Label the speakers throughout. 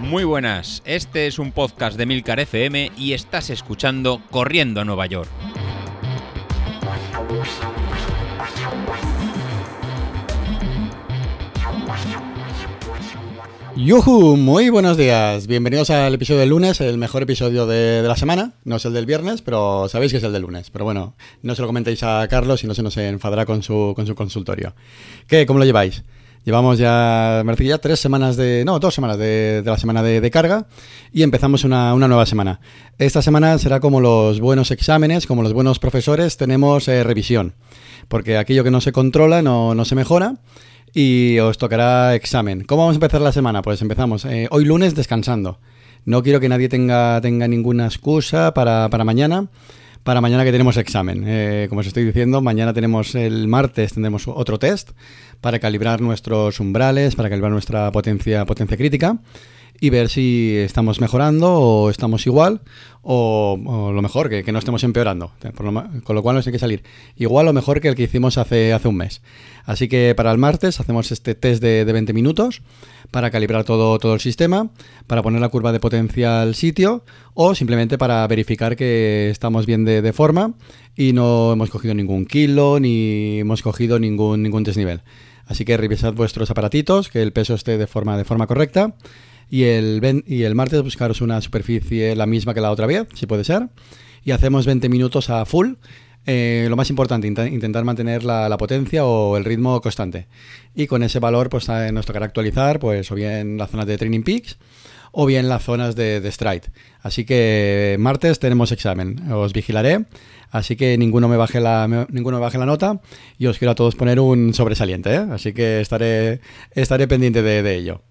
Speaker 1: Muy buenas, este es un podcast de Milcar FM y estás escuchando Corriendo a Nueva York.
Speaker 2: ¡Yuhu! Muy buenos días. Bienvenidos al episodio del lunes, el mejor episodio de, la semana. No es el del viernes, pero sabéis que es el del lunes. Pero bueno, no se lo comentéis a Carlos y no se nos enfadará con su consultorio. ¿Qué? ¿Cómo lo lleváis? Llevamos ya, me ya tres semanas de, no, dos semanas de, de la semana de, carga y empezamos una, una, nueva semana. Esta semana será como los buenos exámenes, como los buenos profesores, tenemos eh, revisión, porque aquello que no se controla no, no se mejora y os tocará examen. ¿Cómo vamos a empezar la semana? Pues empezamos eh, hoy lunes descansando. No quiero que nadie tenga, tenga ninguna excusa para, para mañana. Para mañana que tenemos examen. Eh, como os estoy diciendo, mañana tenemos el martes tendremos otro test para calibrar nuestros umbrales, para calibrar nuestra potencia, potencia crítica y ver si estamos mejorando o estamos igual o, lo mejor, que, no estemos empeorando. Con lo cual nos hay que salir igual o mejor que el que hicimos hace, hace un mes. Así que para el martes hacemos este test de, de 20 minutos para calibrar todo, todo el sistema, para poner la curva de potencia al sitio o simplemente para verificar que estamos bien de, de forma y no hemos cogido ningún kilo ni hemos cogido ningún, ningún desnivel. Así que revisad vuestros aparatitos, que el peso esté de forma, de forma correcta y el, y el martes buscaros una superficie la misma que la otra vez, si puede ser, y hacemos 20 minutos a full. Eh, lo más importante, int intentar mantener la, potencia o el ritmo constante. Y con ese valor pues eh, nos tocará actualizar pues o bien las zonas de Training Peaks o bien las zonas de, de Stride. Así que martes tenemos examen, os vigilaré, así que ninguno me baje la, me, ninguno me baje la nota y os quiero a todos poner un sobresaliente, ¿eh? así que estaré, estaré pendiente de ello.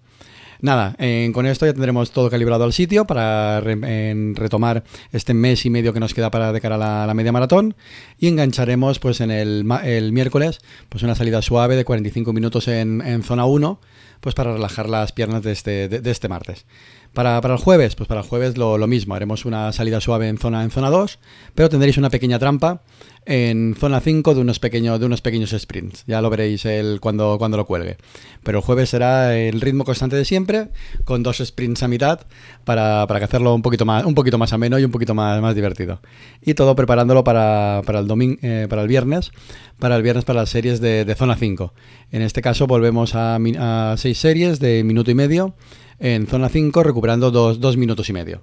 Speaker 2: Nada, con esto ya tendremos todo calibrado al sitio para retomar este mes y medio que nos queda para de cara a la, media maratón y engancharemos pues en el, el, miércoles pues una salida suave de 45 minutos en, zona 1 pues para relajar las piernas de este, de este martes. Para, para, el jueves, pues para el jueves lo, lo, mismo, haremos una salida suave en zona, en zona 2, pero tendréis una pequeña trampa en zona 5 de unos, pequeño, de unos pequeños sprints. Ya lo veréis el, cuando, cuando lo cuelgue. Pero el jueves será el ritmo constante de siempre, con dos sprints a mitad, para, para hacerlo un poquito, más, un poquito más ameno y un poquito más, más divertido. Y todo preparándolo para, para, el, domingo, eh, para el viernes, para el viernes para las series de, de zona 5. En este caso volvemos a, a 6 series de minuto y medio en zona 5 recuperando dos, minutos y medio.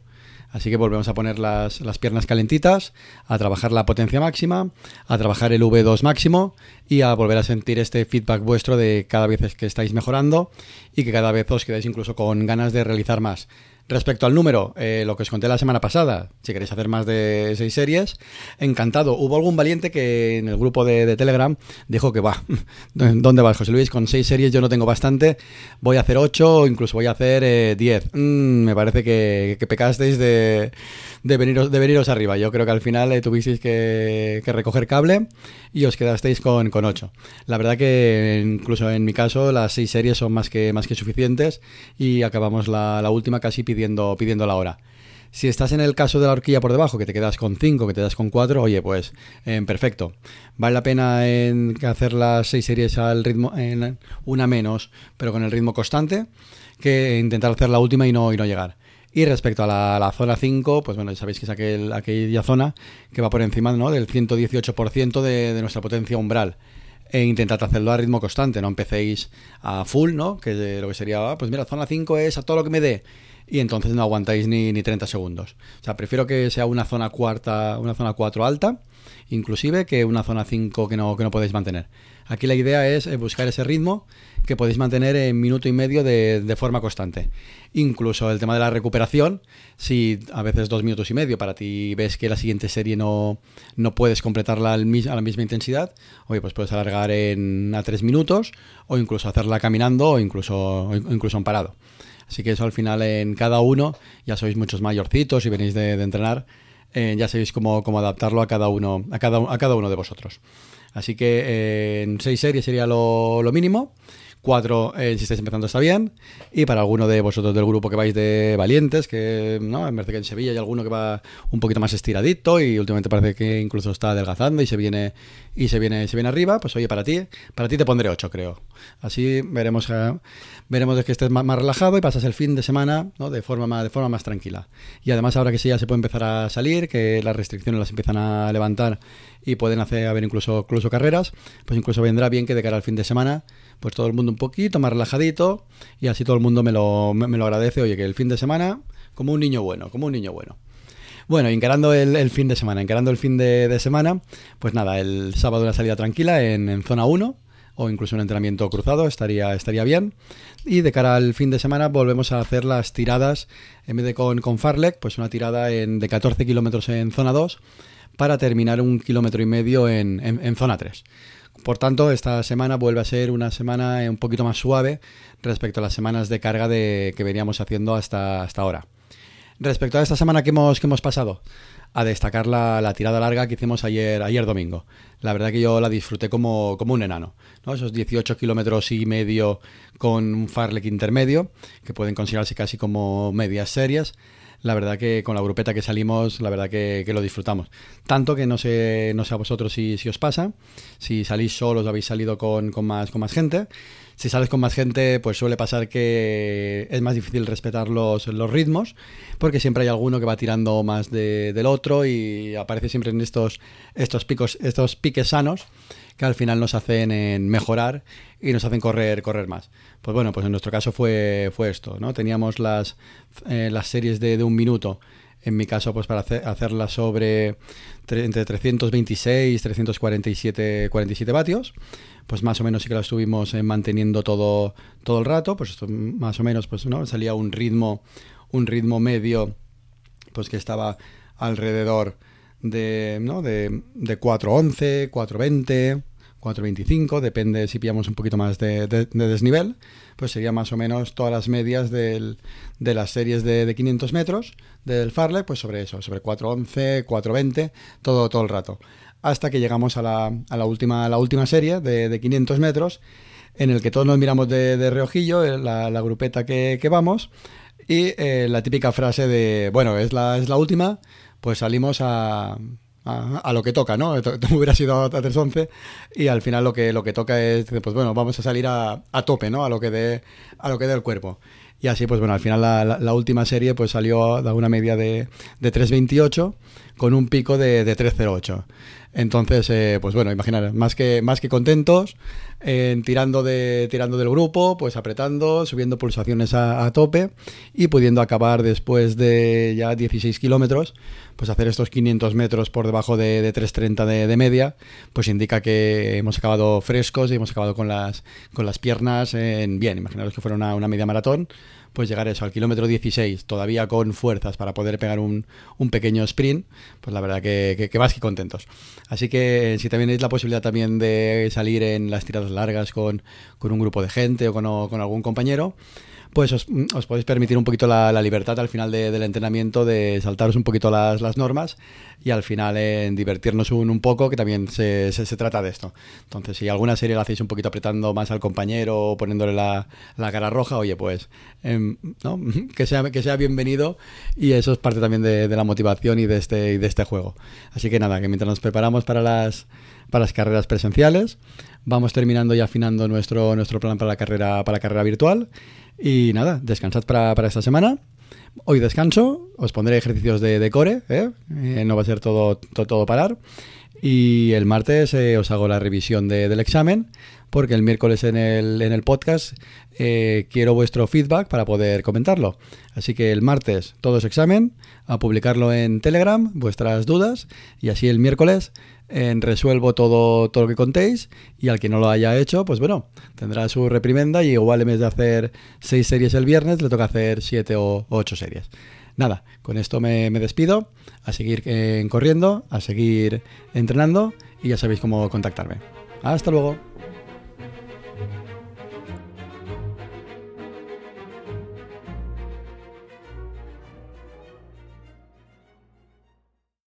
Speaker 2: Así que volvemos a poner las, las, piernas calentitas, a trabajar la potencia máxima, a trabajar el V2 máximo y a volver a sentir este feedback vuestro de cada vez que estáis mejorando y que cada vez os quedáis incluso con ganas de realizar más. Respecto al número, eh, lo que os conté la semana pasada, si queréis hacer más de seis series, encantado. Hubo algún valiente que en el grupo de, de Telegram dijo que va, ¿dónde vas, José Luis? Con seis series yo no tengo bastante, voy a hacer ocho incluso voy a hacer eh, diez. Mm, me parece que, que pecasteis de, de, veniros, de veniros arriba. Yo creo que al final eh, tuvisteis que, que, recoger cable y os quedasteis con, con ocho. La verdad que incluso en mi caso las seis series son más que, más que suficientes y acabamos la, la última casi pidiendo, pidiendo la hora. Si estás en el caso de la horquilla por debajo, que te quedas con 5, que te das con 4, oye, pues eh, perfecto. Vale la pena en hacer las 6 series al ritmo, en una menos, pero con el ritmo constante, que intentar hacer la última y no, y no llegar. Y respecto a la, la, zona 5, pues bueno, ya sabéis que es aquel, aquella zona que va por encima ¿no? del 118% de, de nuestra potencia umbral e intentad hacerlo a ritmo constante, no empecéis a full, ¿no? Que lo que sería, pues mira, zona 5 es a todo lo que me dé y entonces no aguantáis ni, ni 30 segundos. O sea, prefiero que sea una zona cuarta, una zona 4 alta, inclusive que una zona 5 que no, que no podéis mantener. Aquí la idea es eh, buscar ese ritmo que podéis mantener en minuto y medio de, de, forma constante. Incluso el tema de la recuperación, si a veces dos minutos y medio para ti ves que la siguiente serie no, no puedes completarla a la misma intensidad, oye, pues puedes alargar en, a tres minutos o incluso hacerla caminando o incluso, o incluso en parado. Así que eso al final en cada uno, ya sois muchos mayorcitos y venís de, entrenar, eh, ya sabéis cómo, cómo, adaptarlo a cada uno, a cada, a cada uno de vosotros. Así que eh, en seis series sería lo, lo mínimo. 4 eh, si estáis empezando está bien. Y para alguno de vosotros del grupo que vais de valientes, que no, en que en Sevilla hay alguno que va un poquito más estiradito y últimamente parece que incluso está adelgazando y se viene y se viene se viene arriba, pues oye, para ti, para ti te pondré 8, creo. Así veremos eh, veremos que estés más, relajado y pasas el fin de semana ¿no? de forma más de forma más tranquila. Y además ahora que sí ya se puede empezar a salir, que las restricciones las empiezan a levantar y pueden hacer haber incluso incluso carreras, pues incluso vendrá bien que de cara al fin de semana pues todo el mundo un poquito más relajadito y así todo el mundo me lo, me, lo agradece. Oye, que el fin de semana, como un niño bueno, como un niño bueno. Bueno, encarando el, fin de semana, encarando el fin de, semana, pues nada, el sábado una salida tranquila en, zona 1 o incluso un entrenamiento cruzado estaría, estaría bien. Y de cara al fin de semana volvemos a hacer las tiradas, en vez de con, con Farlek, pues una tirada en, de 14 kilómetros en zona 2 para terminar un kilómetro y medio en, zona 3. Por tanto, esta semana vuelve a ser una semana un poquito más suave respecto a las semanas de carga de, que veníamos haciendo hasta, hasta ahora. Respecto a esta semana que hemos, que hemos pasado, a destacar la, tirada larga que hicimos ayer, ayer domingo. La verdad que yo la disfruté como, como un enano. ¿no? Esos 18 kilómetros y medio con un farlek intermedio, que pueden considerarse casi como medias series la verdad que con la grupeta que salimos, la verdad que, lo disfrutamos. Tanto que no sé, no sé a vosotros si, si os pasa, si salís solos habéis salido con, más, con más gente. Si sales con más gente, pues suele pasar que es más difícil respetar los, los ritmos, porque siempre hay alguno que va tirando más del otro y aparece siempre en estos, estos picos, estos piques sanos que al final nos hacen mejorar y nos hacen correr, correr más. Pues bueno, pues en nuestro caso fue, fue esto, ¿no? Teníamos las, eh, las series de, un minuto en mi caso, pues para hacerlas sobre entre 326 y 347 47 vatios, pues más o menos sí que la estuvimos eh, manteniendo todo, todo el rato, pues esto más o menos pues no salía un ritmo un ritmo medio pues que estaba alrededor de, ¿no? de, de 4.11, 4.20, 4.25, depende si pillamos un poquito más de, desnivel, pues sería más o menos todas las medias de las series de, 500 metros del Farley, pues sobre eso, sobre 4.11, 4.20, todo, todo el rato. Hasta que llegamos a la, a la, última, la última serie de, 500 metros, en el que todos nos miramos de, reojillo, eh, la, grupeta que, que vamos, y eh, la típica frase de, bueno, es la, es la última, pues salimos a, a, lo que toca, ¿no? hubiera sido a 3.11 y al final lo que, lo que toca es, pues bueno, vamos a salir a, a tope, ¿no? A lo que dé a lo que dé el cuerpo. Y así, pues bueno, al final la, última serie pues salió a una media de, de 3.28 con un pico de, de 3.08. Entonces, eh, pues bueno, imaginar, más que, más que contentos, tirando, de, tirando del grupo, pues apretando, subiendo pulsaciones a, tope y pudiendo acabar después de ya 16 kilómetros, pues hacer estos 500 metros por debajo de, de 3.30 de, media, pues indica que hemos acabado frescos y hemos acabado con las, con las piernas en bien. Imaginaros que fuera una, una media maratón, pues llegar eso al kilómetro 16 todavía con fuerzas para poder pegar un, un pequeño sprint, pues la verdad que, que, más que contentos. Así que si también tenéis la posibilidad también de salir en las tiradas largas con, con un grupo de gente o con, o con algún compañero, pues os, podéis permitir un poquito la, libertad al final del entrenamiento de saltaros un poquito las, las normas y al final en divertirnos un, un poco, que también se, se, trata de esto. Entonces, si alguna serie la hacéis un poquito apretando más al compañero o poniéndole la, cara roja, oye, pues em, ¿no? que, sea, que sea bienvenido y eso es parte también de, de la motivación y de, este, y de este juego. Así que nada, que mientras nos preparamos para las, para las carreras presenciales, vamos terminando y afinando nuestro, nuestro plan para la carrera, para la carrera virtual. Y nada, descansad para, esta semana. Hoy descanso, os pondré ejercicios de, core, ¿eh? Eh, no va a ser todo, todo, parar. Y el martes eh, os hago la revisión del examen, porque el miércoles en el, en el podcast quiero vuestro feedback para poder comentarlo. Así que el martes todo es examen, a publicarlo en Telegram, vuestras dudas, y así el miércoles resuelvo todo, todo lo que contéis y al que no lo haya hecho, pues bueno, tendrá su reprimenda y igual en vez de hacer seis series el viernes, le toca hacer siete o ocho series. Nada, con esto me, despido, a seguir eh, corriendo, a seguir entrenando y ya sabéis cómo contactarme. Hasta luego.